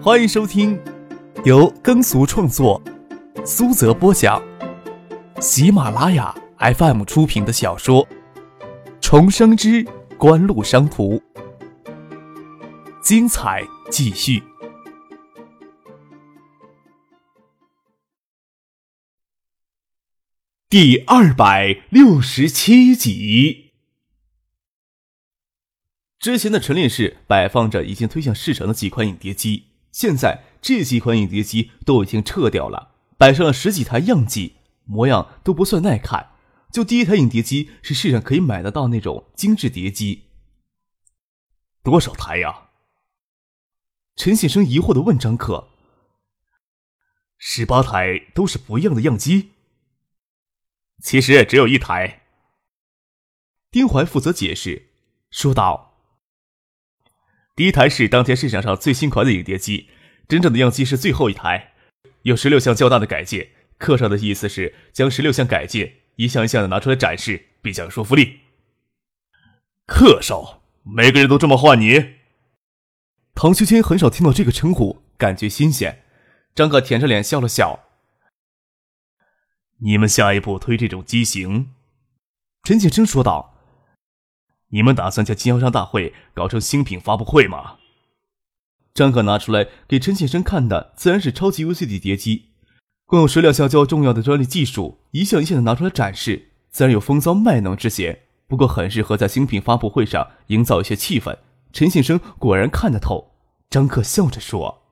欢迎收听由耕俗创作、苏泽播讲、喜马拉雅 FM 出品的小说《重生之官路商途》，精彩继续，第二百六十七集。之前的陈列室摆放着已经推向市场的几款影碟机，现在这几款影碟机都已经撤掉了，摆上了十几台样机，模样都不算耐看。就第一台影碟机是市场可以买得到那种精致碟机。多少台呀？陈先生疑惑的问张可。十八台都是不一样的样机。其实只有一台。丁怀负责解释，说道。第一台是当天市场上最新款的影碟机，真正的样机是最后一台，有十六项较大的改进。刻上的意思是将十六项改进一项一项的拿出来展示，比较有说服力。客少，每个人都这么唤你？唐秋千很少听到这个称呼，感觉新鲜。张可舔着脸笑了笑。你们下一步推这种机型？陈景生说道。你们打算将经销商大会搞成新品发布会吗？张可拿出来给陈先生看的，自然是超级 VCD 碟机，共有十两项较重要的专利技术，一项一项的拿出来展示，自然有风骚卖弄之嫌。不过很适合在新品发布会上营造一些气氛。陈先生果然看得透。张可笑着说：“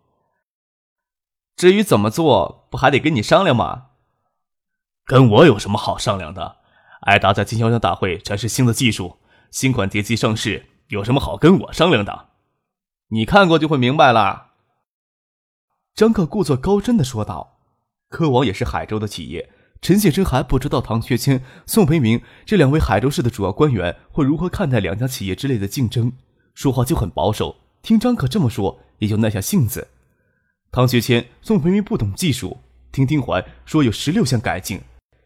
至于怎么做，不还得跟你商量吗？”跟我有什么好商量的？艾达在经销商大会展示新的技术。新款碟机上市，有什么好跟我商量的？你看过就会明白了。张可故作高深的说道：“科王也是海州的企业，陈先生还不知道唐学谦、宋培明这两位海州市的主要官员会如何看待两家企业之类的竞争，说话就很保守。听张可这么说，也就耐下性子。唐学谦、宋培明不懂技术，听丁环说有十六项改进，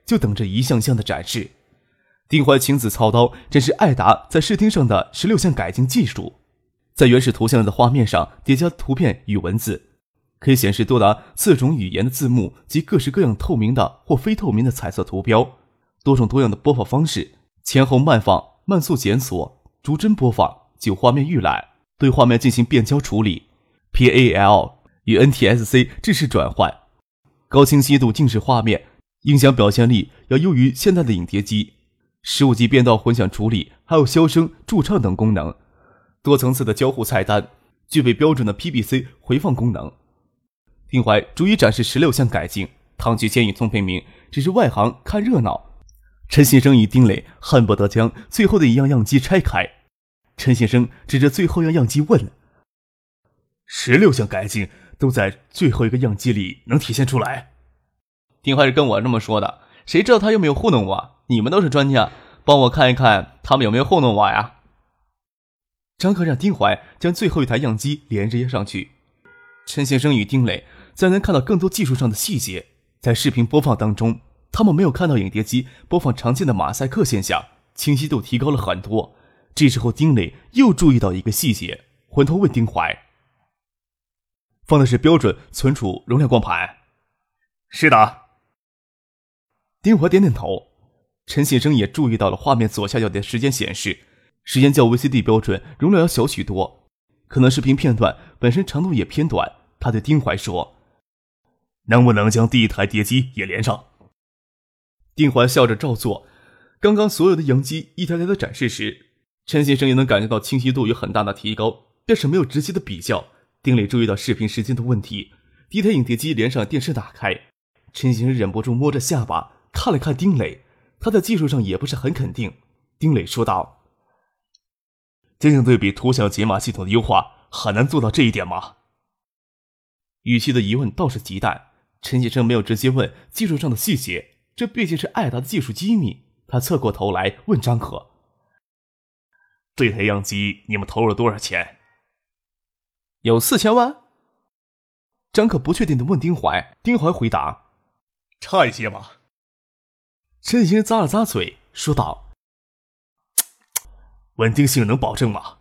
就等着一项项的展示。”丁怀亲自操刀这是艾达在视听上的十六项改进技术，在原始图像的画面上叠加图片与文字，可以显示多达四种语言的字幕及各式各样透明的或非透明的彩色图标，多种多样的播放方式，前后慢放、慢速检索、逐帧播放、就画面预览、对画面进行变焦处理、PAL 与 NTSC 制式转换、高清晰度静止画面，音响表现力要优于现在的影碟机。十五级变道混响处理，还有消声、驻唱等功能，多层次的交互菜单，具备标准的 PBC 回放功能。丁怀逐一展示十六项改进，唐菊谦与宋培明只是外行看热闹，陈先生与丁磊恨不得将最后的一样样机拆开。陈先生指着最后一样样机问：“十六项改进都在最后一个样机里能体现出来？”丁怀是跟我这么说的，谁知道他有没有糊弄我？你们都是专家，帮我看一看他们有没有糊弄我呀？张克让丁怀将最后一台样机连接上去。陈先生与丁磊再能看到更多技术上的细节。在视频播放当中，他们没有看到影碟机播放常见的马赛克现象，清晰度提高了很多。这时候，丁磊又注意到一个细节，回头问丁怀：“放的是标准存储容量光盘？”“是的。”丁怀点点头。陈先生也注意到了画面左下角的时间显示，时间较 VCD 标准容量要小许多，可能视频片段本身长度也偏短。他对丁怀说：“能不能将第一台碟机也连上？”丁怀笑着照做。刚刚所有的样机一台台的展示时，陈先生也能感觉到清晰度有很大的提高，但是没有直接的比较。丁磊注意到视频时间的问题，第一台影碟机连上电视打开，陈先生忍不住摸着下巴看了看丁磊。他在技术上也不是很肯定，丁磊说道：“进行对比图像解码系统的优化，很难做到这一点吗？”语气的疑问倒是极淡。陈先生没有直接问技术上的细节，这毕竟是艾达的技术机密。他侧过头来问张可：“这台样机你们投入了多少钱？”“有四千万。”张可不确定的问丁怀。丁怀回答：“差一些吧。”陈先生咂了咂嘴，说道：“稳定性能保证吗？”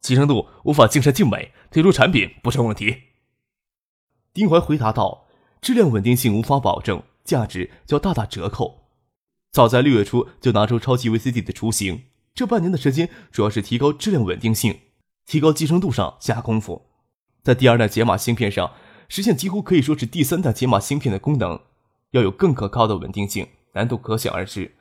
集成度无法尽善尽美，推出产品不成问题。丁怀回答道：“质量稳定性无法保证，价值就要大打折扣。”早在六月初就拿出超级 VCD 的雏形，这半年的时间主要是提高质量稳定性、提高集成度上下功夫，在第二代解码芯片上实现几乎可以说是第三代解码芯片的功能，要有更可靠的稳定性，难度可想而知。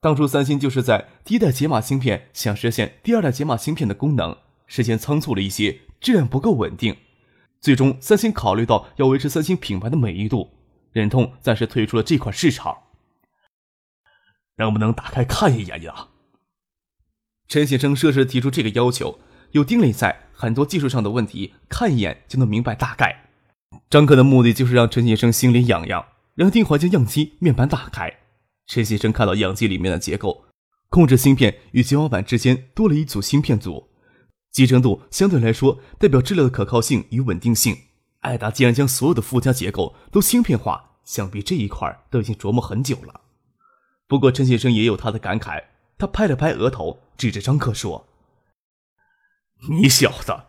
当初三星就是在第一代解码芯片想实现第二代解码芯片的功能，时间仓促了一些，质量不够稳定。最终，三星考虑到要维持三星品牌的美誉度，忍痛暂时退出了这块市场。能不能打开看一眼呀？陈先生设时提出这个要求，有丁磊在，很多技术上的问题看一眼就能明白大概。张克的目的就是让陈先生心里痒痒，让丁华将样机面板打开。陈先生看到样机里面的结构，控制芯片与解码板之间多了一组芯片组，集成度相对来说代表质量的可靠性与稳定性。艾达既然将所有的附加结构都芯片化，想必这一块都已经琢磨很久了。不过陈先生也有他的感慨，他拍了拍额头，指着张克说：“你小子，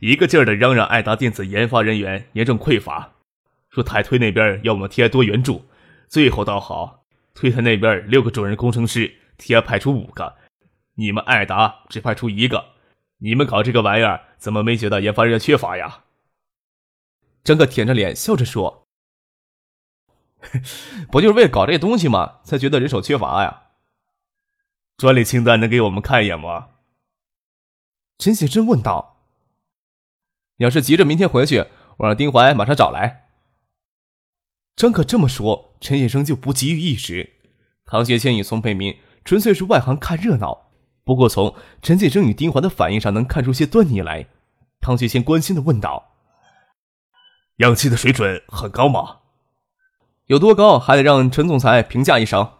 一个劲儿的嚷嚷艾达电子研发人员严重匮乏，说台推那边要我们 TI 多援助，最后倒好。”推特那边六个主任工程师，T I 派出五个，你们艾达只派出一个，你们搞这个玩意儿怎么没觉得研发人员缺乏呀？张克舔着脸笑着说：“ 不就是为了搞这东西吗？才觉得人手缺乏呀？”专利清单能给我们看一眼吗？陈显真问道。你要是急着明天回去，我让丁怀马上找来。张可这么说，陈先生就不急于一时。唐学谦与宋佩民纯粹是外行看热闹。不过从陈先生与丁环的反应上能看出些端倪来。唐学谦关心的问道：“氧气的水准很高吗？有多高，还得让陈总裁评价一声。”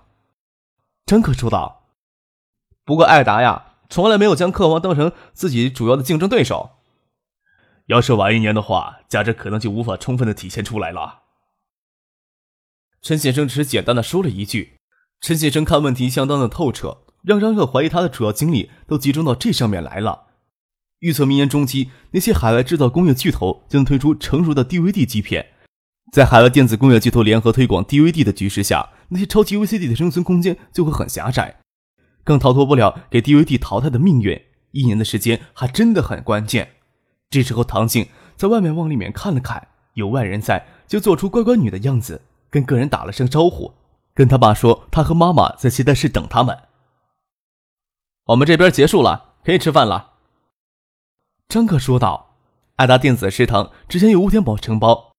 张可说道：“不过艾达呀，从来没有将客王当成自己主要的竞争对手。要是晚一年的话，价值可能就无法充分的体现出来了。”陈先生只是简单的说了一句：“陈先生看问题相当的透彻，让张克怀疑他的主要精力都集中到这上面来了。预测明年中期，那些海外制造工业巨头将推出成熟的 DVD 基片，在海外电子工业巨头联合推广 DVD 的局势下，那些超级 VCD 的生存空间就会很狭窄，更逃脱不了给 DVD 淘汰的命运。一年的时间还真的很关键。这时候，唐静在外面往里面看了看，有外人在，就做出乖乖女的样子。”跟个人打了声招呼，跟他爸说他和妈妈在接待室等他们。我们这边结束了，可以吃饭了。张克说道：“爱达电子食堂之前由吴天宝承包，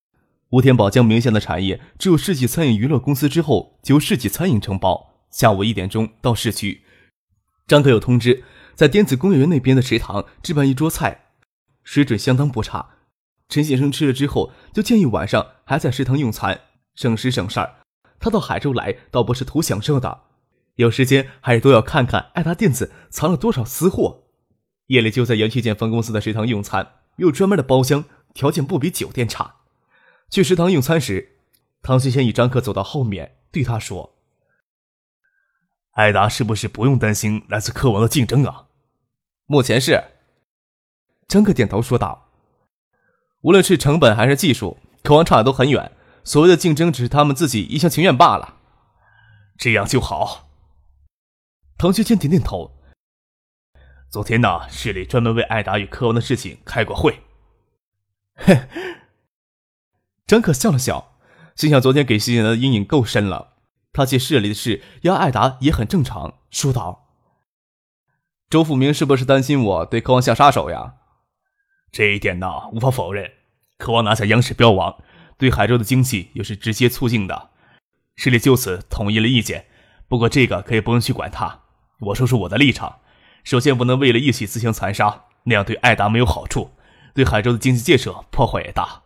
吴天宝将名下的产业只有世纪餐饮娱乐公司之后，就由世纪餐饮承包。下午一点钟到市区，张克有通知，在电子工业园那边的食堂置办一桌菜，水准相当不差。陈先生吃了之后，就建议晚上还在食堂用餐。”省时省事儿，他到海州来倒不是图享受的，有时间还是都要看看爱达电子藏了多少私货。夜里就在元器件分公司的食堂用餐，有专门的包厢，条件不比酒店差。去食堂用餐时，唐学谦与张克走到后面，对他说：“爱达是不是不用担心来自科王的竞争啊？”目前是。张克点头说道：“无论是成本还是技术，科王差的都很远。”所谓的竞争只是他们自己一厢情愿罢了，这样就好。唐学谦点点头。昨天呢，市里专门为艾达与柯王的事情开过会。嘿，张可笑了笑，心想昨天给西言的阴影够深了。他借市里的事压艾达也很正常，说道：“周富明是不是担心我对柯王下杀手呀？”这一点呢，无法否认。柯王拿下央视标王。对海州的经济又是直接促进的，市里就此统一了意见。不过这个可以不用去管他。我说说我的立场：首先不能为了一起自相残杀，那样对艾达没有好处，对海州的经济建设破坏也大，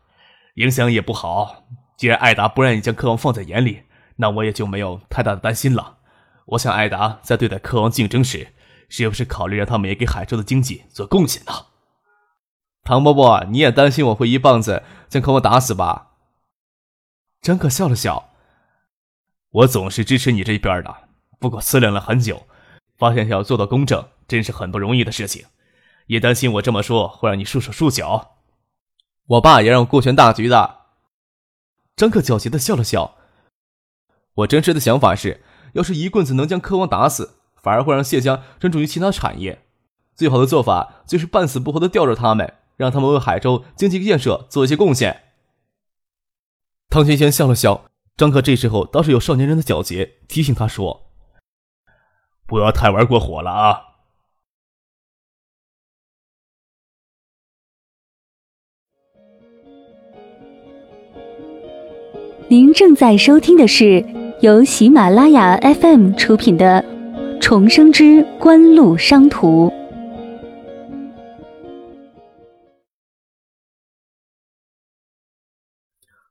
影响也不好。既然艾达不愿意将科王放在眼里，那我也就没有太大的担心了。我想艾达在对待科王竞争时，是不是考虑让他们也给海州的经济做贡献呢？唐伯伯，你也担心我会一棒子将科王打死吧？张克笑了笑，我总是支持你这边的。不过思量了很久，发现要做到公正，真是很不容易的事情。也担心我这么说会让你束手束脚。我爸也让我顾全大局的。张克狡黠的笑了笑。我真实的想法是，要是一棍子能将柯王打死，反而会让谢家专注于其他产业。最好的做法就是半死不活的吊着他们，让他们为海州经济建设做一些贡献。汤轩轩笑了笑，张克这时候倒是有少年人的皎洁，提醒他说：“不要太玩过火了啊。”您正在收听的是由喜马拉雅 FM 出品的《重生之官路商途》。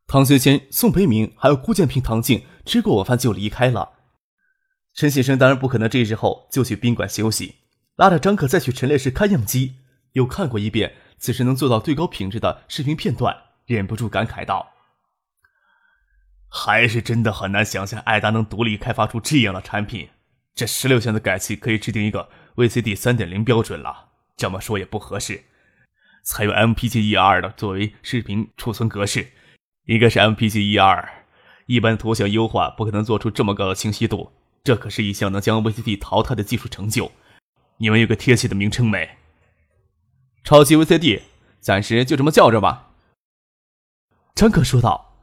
唐学谦、宋培明还有顾建平、唐静吃过晚饭就离开了。陈先生当然不可能这时候就去宾馆休息，拉着张可再去陈列室看样机，又看过一遍此时能做到最高品质的视频片段，忍不住感慨道。还是真的很难想象艾达能独立开发出这样的产品。这十六项的改器可以制定一个 VCD 三点零标准了。这么说也不合适，采用 MPG-E2 的作为视频储存格式，应该是 MPG-E2。一般图像优化不可能做出这么高的清晰度。这可是一项能将 VCD 淘汰的技术成就。你们有个贴切的名称没？超级 VCD，暂时就这么叫着吧。张可说道。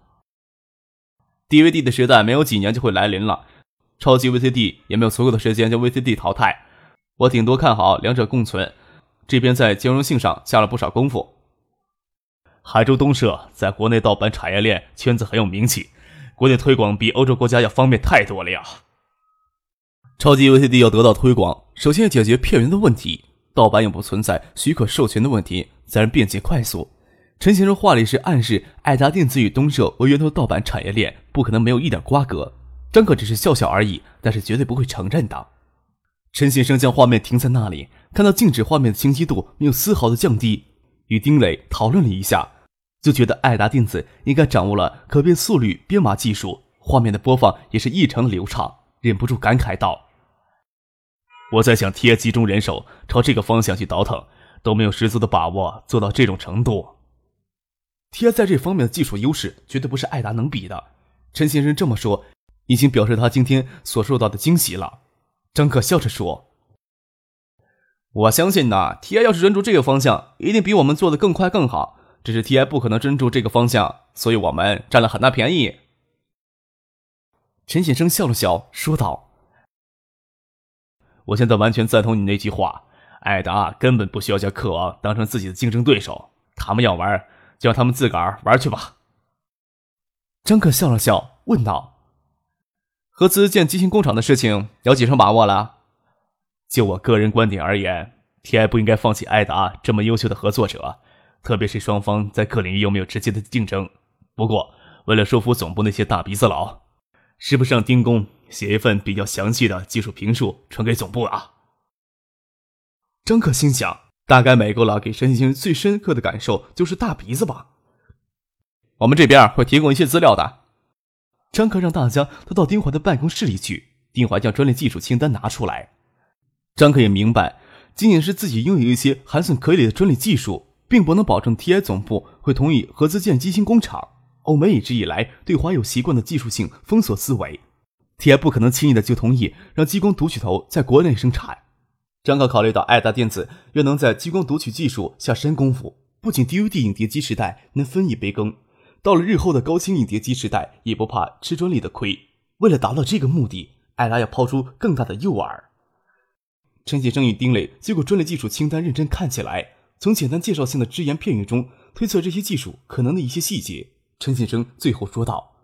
DVD 的时代没有几年就会来临了，超级 VCD 也没有足够的时间将 VCD 淘汰。我顶多看好两者共存，这边在兼容性上下了不少功夫。海州东社在国内盗版产业链圈子很有名气，国内推广比欧洲国家要方便太多了呀。超级 VCD 要得到推广，首先要解决片源的问题，盗版也不存在许可授权的问题，自然便捷快速。陈先生话里是暗示，爱达电子与东社为源头盗版产业链不可能没有一点瓜葛。张可只是笑笑而已，但是绝对不会承认的。陈先生将画面停在那里，看到静止画面的清晰度没有丝毫的降低，与丁磊讨论了一下，就觉得爱达电子应该掌握了可变速率编码技术，画面的播放也是异常的流畅，忍不住感慨道：“我在想，T I 集中人手朝这个方向去倒腾，都没有十足的把握做到这种程度。” T I 在这方面的技术优势绝对不是爱达能比的。陈先生这么说，已经表示他今天所受到的惊喜了。张可笑着说：“我相信呐，T I 要是专注这个方向，一定比我们做的更快更好。只是 T I 不可能专注这个方向，所以我们占了很大便宜。”陈先生笑了笑，说道：“我现在完全赞同你那句话，艾达根本不需要将克王当成自己的竞争对手，他们要玩。”就让他们自个儿玩去吧。张可笑了笑，问道：“合资建机芯工厂的事情有几成把握了？”就我个人观点而言，TI 不应该放弃艾达这么优秀的合作者，特别是双方在各领域又没有直接的竞争。不过，为了说服总部那些大鼻子佬，是不是让丁工写一份比较详细的技术评述传给总部啊？张可心想。大概美国佬给陈先生最深刻的感受就是大鼻子吧。我们这边会提供一些资料的。张克让大家都到丁怀的办公室里去。丁怀将专利技术清单拿出来。张克也明白，仅仅是自己拥有一些还算可以的专利技术，并不能保证 TI 总部会同意合资建机芯工厂。欧美一直以来对华有习惯的技术性封锁思维，TI 不可能轻易的就同意让激光读取头在国内生产。张可考虑到爱达电子又能在激光读取技术下深功夫，不仅 DVD 影碟机时代能分一杯羹，到了日后的高清影碟机时代也不怕吃专利的亏。为了达到这个目的，爱达要抛出更大的诱饵。陈启生与丁磊接过专利技术清单，认真看起来，从简单介绍性的只言片语中推测这些技术可能的一些细节。陈先生最后说道：“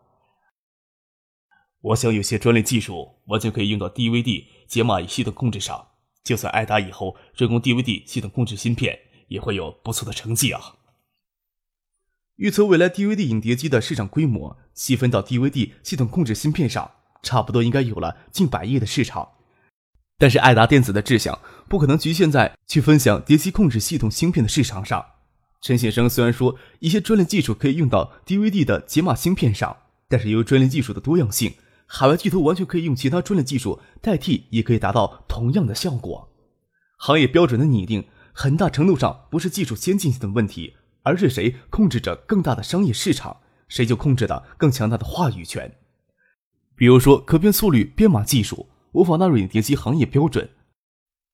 我想有些专利技术完全可以用到 DVD 解码仪系统控制上。”就算爱达以后专攻 DVD 系统控制芯片，也会有不错的成绩啊。预测未来 DVD 影碟机的市场规模，细分到 DVD 系统控制芯片上，差不多应该有了近百亿的市场。但是爱达电子的志向不可能局限在去分享碟机控制系统芯片的市场上。陈先生虽然说一些专利技术可以用到 DVD 的解码芯片上，但是由于专利技术的多样性。海外巨头完全可以用其他专利技术代替，也可以达到同样的效果。行业标准的拟定很大程度上不是技术先进性的问题，而是谁控制着更大的商业市场，谁就控制的更强大的话语权。比如说，可变速率编码技术无法纳入影碟机行业标准，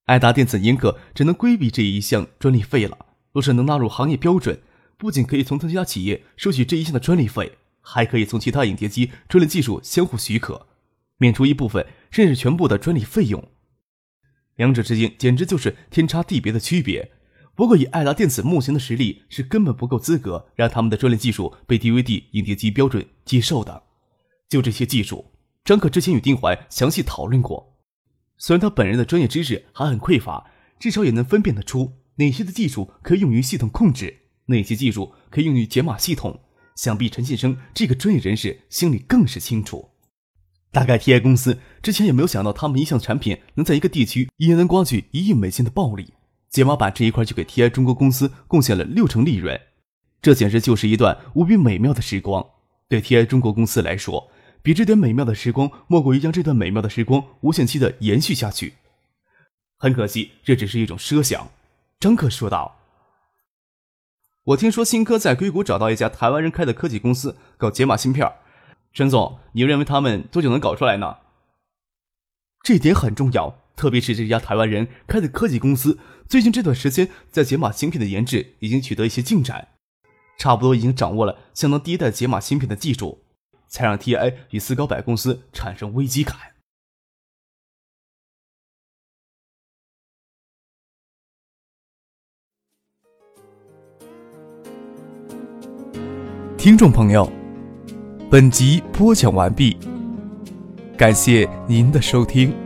爱达电子英克只能规避这一项专利费了。若是能纳入行业标准，不仅可以从其他企业收取这一项的专利费，还可以从其他影碟机专利技术相互许可，免除一部分甚至全部的专利费用。两者之间简直就是天差地别的区别。不过，以爱达电子目前的实力，是根本不够资格让他们的专利技术被 DVD 影碟机标准接受的。就这些技术，张可之前与丁怀详细讨论过。虽然他本人的专业知识还很匮乏，至少也能分辨得出哪些的技术可以用于系统控制，哪些技术可以用于解码系统。想必陈先生这个专业人士心里更是清楚。大概 TI 公司之前也没有想到，他们一项产品能在一个地区也能刮取一亿美金的暴利。解码板这一块就给 TI 中国公司贡献了六成利润，这简直就是一段无比美妙的时光。对 TI 中国公司来说，比这点美妙的时光，莫过于将这段美妙的时光无限期的延续下去。很可惜，这只是一种奢想。张克说道：“我听说新科在硅谷找到一家台湾人开的科技公司，搞解码芯片。”陈总，你认为他们多久能搞出来呢？这点很重要，特别是这家台湾人开的科技公司，最近这段时间在解码芯片的研制已经取得一些进展，差不多已经掌握了相当第一代解码芯片的技术，才让 TI 与斯高柏公司产生危机感。听众朋友。本集播讲完毕，感谢您的收听。